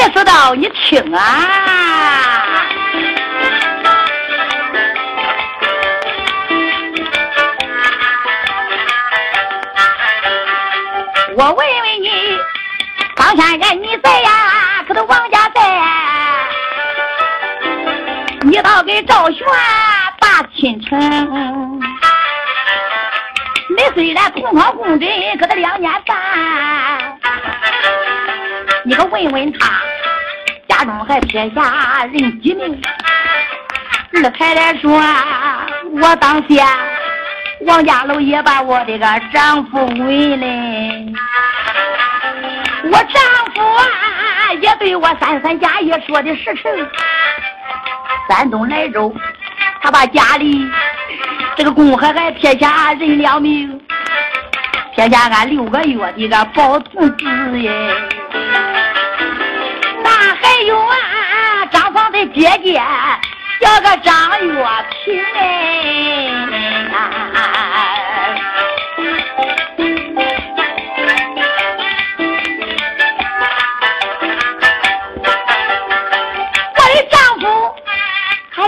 的说道：“你听啊，我问问你，方山人你在呀？可都王家在？你倒给赵玄把亲成。你虽然同床共枕，可他两年半。你可问问他，家中还撇下人几名？二太太说，我当先，王家楼也把我这个丈夫问嘞。我丈夫啊，也对我三三家也说的实诚。山东莱州，他把家里这个公还还撇下人两名，撇下俺六个月的个宝童子耶。有啊，张房的姐姐叫个张月平哎。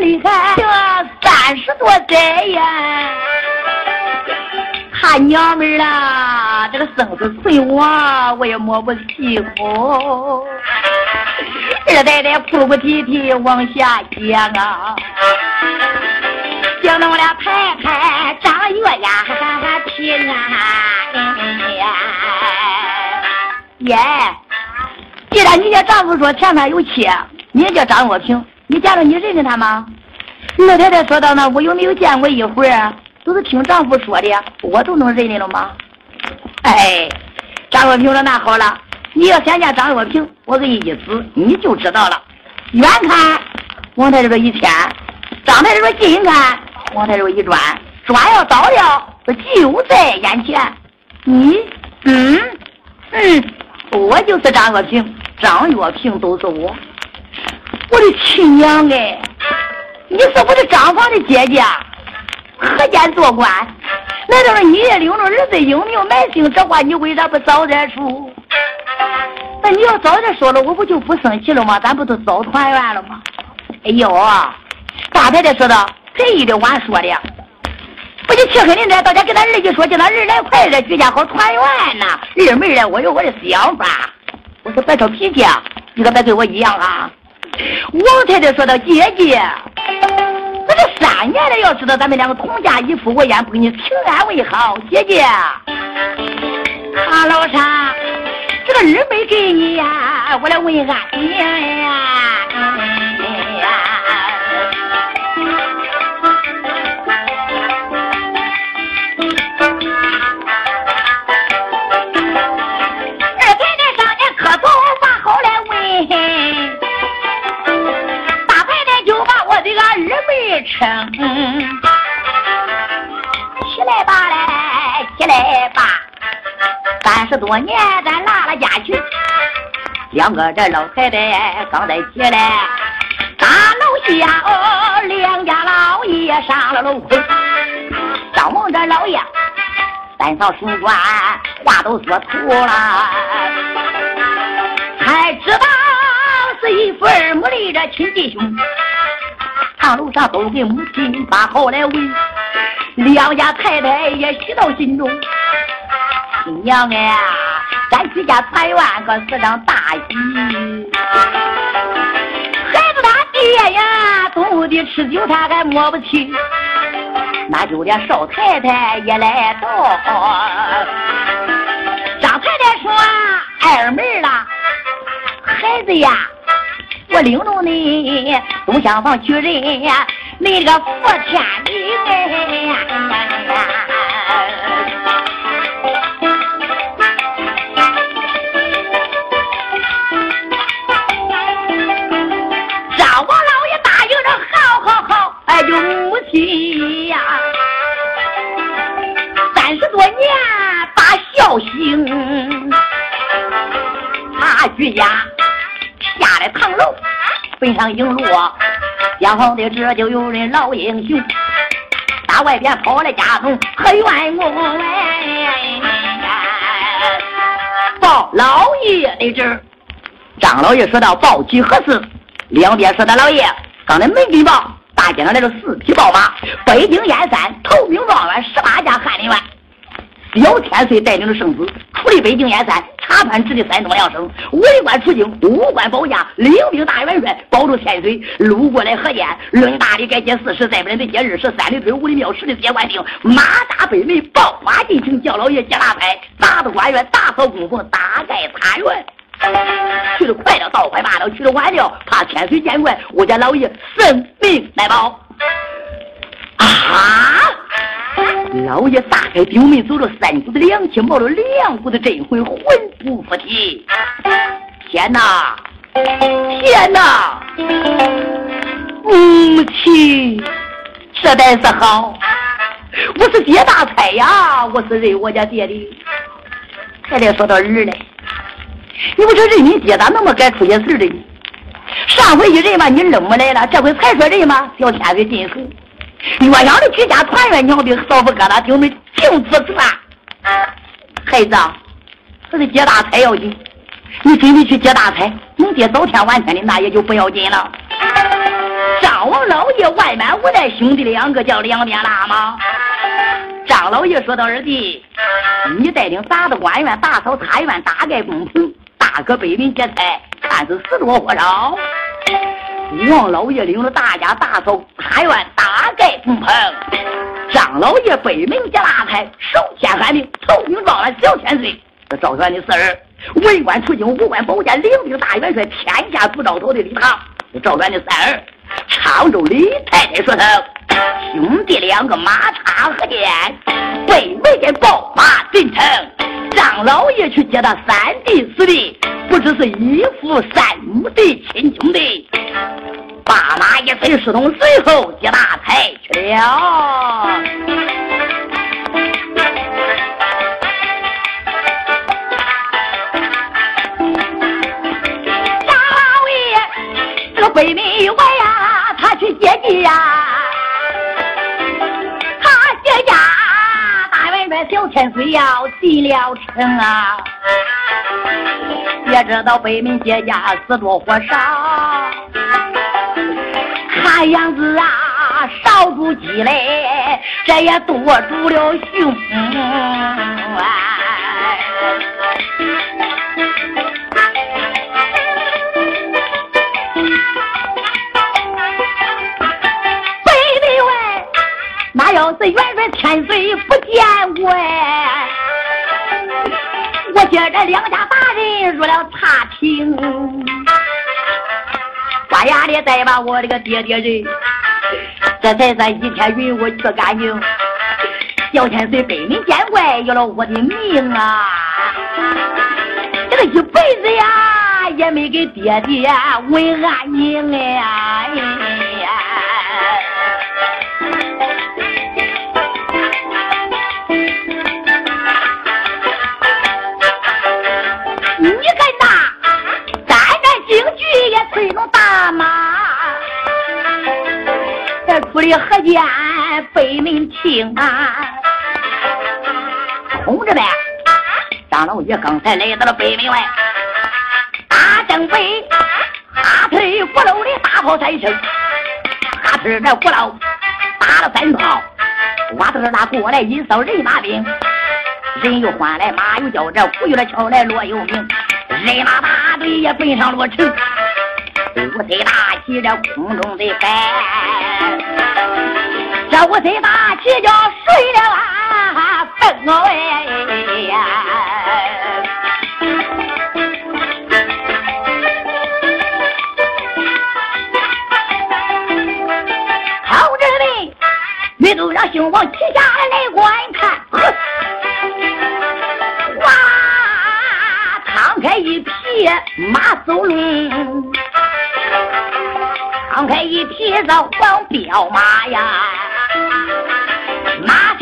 厉害，这三十多载呀，他娘们儿啦，这个生子存亡我也摸不清。二代代哭哭啼啼往下接啊，讲到我俩太太张月呀平啊呀，耶！既然你家丈夫说前面有妻，你叫张月平。你见着你认识他吗？老太太说道：“呢，我有没有见过一会儿？都是听丈夫说的，我都能认得了吗？”哎，张若平说：“那好了，你要想见张若平，我给你一指，你就知道了。远看，王太太说一牵；张太太说近看，王太太说一转。转要倒了，就在眼前。你，嗯，嗯，我就是张若平，张若平都是我。”我的亲娘哎，你是我的张房的姐姐，何间做官？难道是你也领着儿子英名埋姓？这话你为啥不早点说？你要早点说了，我不就不生气了吗？咱不都早团圆了吗？哎呦，大太太说道：“这一的晚说的，不就气狠的呢？大家跟他儿子说，叫他儿来快点，居家好团圆呐。二妹儿我有我的想法，我说别吵脾气，你可别跟我一样啊。”王太太说道：“姐姐，这都三年了，要知道咱们两个同嫁一夫，我愿不给你平安为好。姐姐，啊老三，这个二妹给你呀，我来问俺爹呀。哎呀。二奶奶上年可早晚好来问。大白天就把我的个二妹吃。起来吧，来，起来吧。三十多年。两个这老太太刚在起来，大楼下哦，两家老爷上了楼，张王这老爷三嫂升官，话都说吐了，才知道是一父二母的这亲弟兄。堂楼上都给母亲把好来问，两家太太也喜到心中。新娘哎，咱居家团圆可是场大喜。孩子他爹呀，东的吃酒他还摸不清，那就连少太太也来到。张太太说：“二妹啦，孩子呀。”我领着你东厢房娶人呀，你这个福天灵呀！奔上营路，江皇的这就有人老英雄，打外边跑来家中何冤枉哎！报老爷的这张老爷说道：“报喜何事？”两边说道：“老爷，刚才没禀报，大街上来了四匹宝马，北京燕山头名状元十八家翰林院。”小千岁带领着圣子出离北京燕山，查判直隶山东两省，为官出京，五官保驾，领兵大元帅，保住天水。路过来河间，论大礼，该接四十，再不然得接二十三里屯五里庙十里接官兵，马大北门，爆发进城，叫老爷接大牌，打的官员，打扫供奉，大盖茶园。去的快了，倒快罢了；去的晚了，怕天水见怪，我家老爷生命来保。啊！老爷撒开顶门，走了三股子凉气，冒了两股子真魂，魂不附体。天哪！天哪！母亲，这才是好。我是接大财呀，我是认我家爹的。还得说到儿呢，你不说人你爹咋那么该出些事的呢？上回一人吧，你扔没来了，这回才说人嘛，小天子进水。岳阳的举家团圆，娘的扫不疙瘩，顶门敬子传。孩子，啊，这是接大财要紧，你准备去接大财，能接早天晚天的那也就不要紧了。张王老爷外满无奈，兄弟两个叫两边拉吗？张老爷说道：“二弟，你带领杂的官员打扫茶园，大盖工棚，大哥北门接财，看是死多活少。”王老爷领着大家大扫茶园，大盖工棚。张老爷北门接大差，手牵汉令，头顶状元小千岁。这赵元的四儿，为官出京，武官保荐领兵大元帅，天下不招头的礼堂。这赵元的三儿，常州李太太说声，兄弟两个马插河间，北门给宝马进城。张老爷去接他三弟四弟。不知是一父三母的亲兄弟，爸妈一催，师同随后接大财去了。张老爷这个北门外呀，他去接济呀，他接驾大元帅小千岁要进了城啊。也知道北门接驾死多活少，样子啊，少主积累，这也多住了凶。北门外，那要是元帅千岁不见过我接着两家大人入了茶厅，刮牙的再把我这个爹爹人，这才算一天云雾去干净。小千岁北门见怪，要了我的命啊！这个一辈子呀，也没给爹爹问安宁哎。出了河间北门厅啊，同志们，张老爷刚才来到了北门外，大正北，大腿鼓楼的大炮三声，哈腿这鼓楼打了三炮，哇哒哒过来一扫人马兵，人又欢来马又叫，这鼓又来敲来锣又鸣，人马大队也奔上了城。五岁大旗这空中的摆，这五岁大旗叫睡了啊灯哎呀！同志们，你都让兄王旗下来观看，哇，敞开一匹马走龙。放开一匹子黄骠马呀，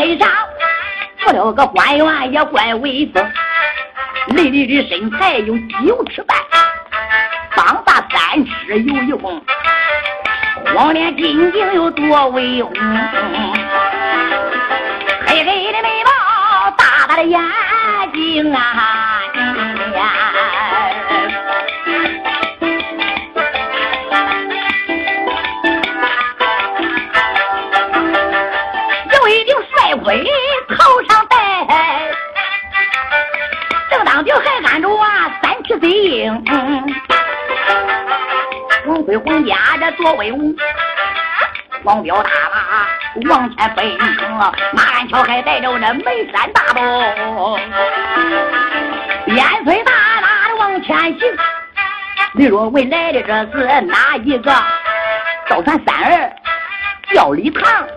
身上做了个官员也怪威风，累累的身材有九尺半，膀大三尺有一公，黄脸金睛有多威风，威武，王彪大马往前奔行，马鞍桥还带着那眉山大刀，烟水大大的往前行。李若文来的这是哪一个？赵三三儿叫李唐，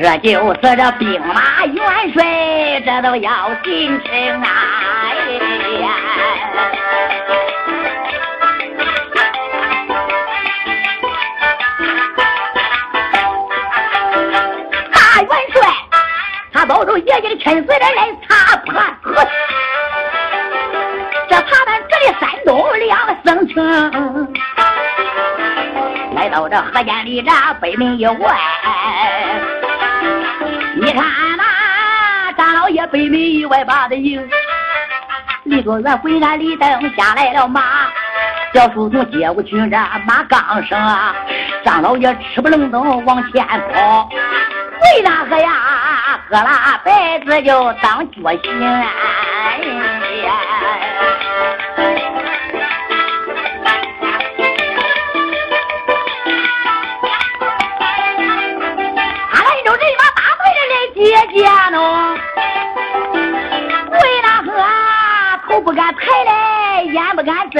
这就是这兵马元帅，这都要进城啊！他抱着爷爷的亲随人来查判河。这他们这里山东两个省城。来到这河间里，这北门以外，你看那张老爷北门以外把的迎，李作元回山李登下来了马，小书童接过去这马杠声，张老爷吃不愣登往前跑，为哪个呀？喝了杯子就当脚心。俺来就这把打对了来姐姐呢，为那个头不敢抬嘞，眼不敢睁。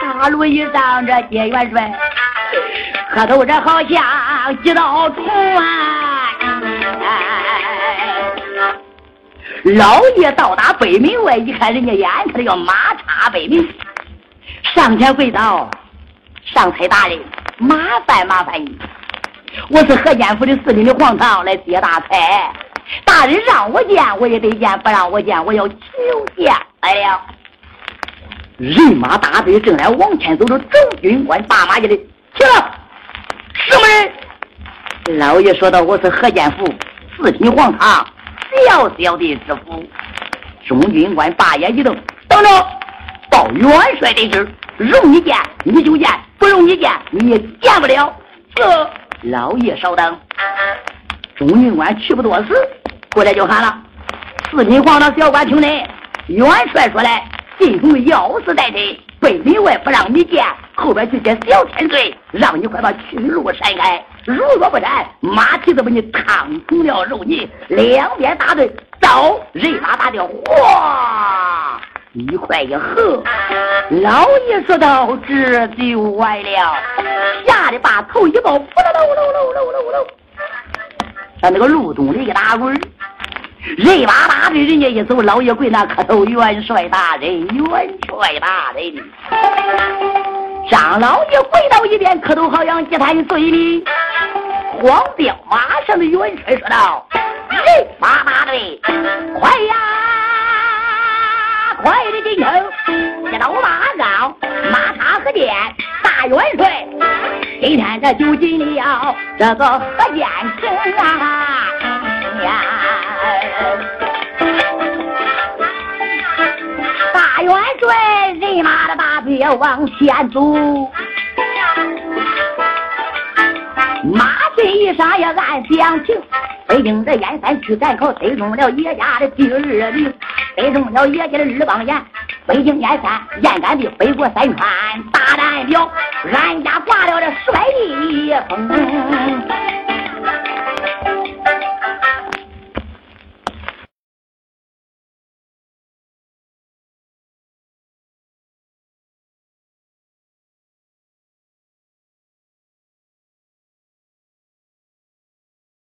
大路一上这接元帅，磕头这好像几道虫啊！老爷到达北门外，一看人家眼看要马插北门，上前跪倒：“上差大人，麻烦麻烦你。”我是河间府的四品的皇堂来接大差，大人让我见我也得见，不让我见我要求见来了。人马大队正在往前走着，周军官大马一的起来，什么人？老爷说道：“我是河间府四品皇堂小小的知府。”中军官把眼一瞪：“等着，报元帅的事容你见你就见，不容你见你也见不了。”这。老爷稍等，中军官去不多时，过来就喊了：“四品皇上小官听令，元帅说来，进宫要事在身，北门外不让你见，后边去接小天罪，让你快把去路闪开。如若不闪，马蹄子把你烫成了肉泥。两边大队走，人马大队哗。”一块一合，老爷说道：“这就完了。”吓得把头一抱，扑噜噜噜噜噜噜噜，在那个路中里一打滚人马大队人家一走，老爷跪那磕头：“元帅大人，元帅大人。”张老爷跪到一边磕头，好像几坛水里。黄彪马上的元帅说道：“人马大队，快呀！”快的进城，一刀马上马踏河间，大元帅，今天这就进了这个河间城啊！元帅人马的大队往前走，马身一上也按详情。北京的燕山区赶考得中了叶家的第二名，得中了叶家的二榜眼。北京燕山燕杆的北国三川大代表，俺家挂了这十百里风。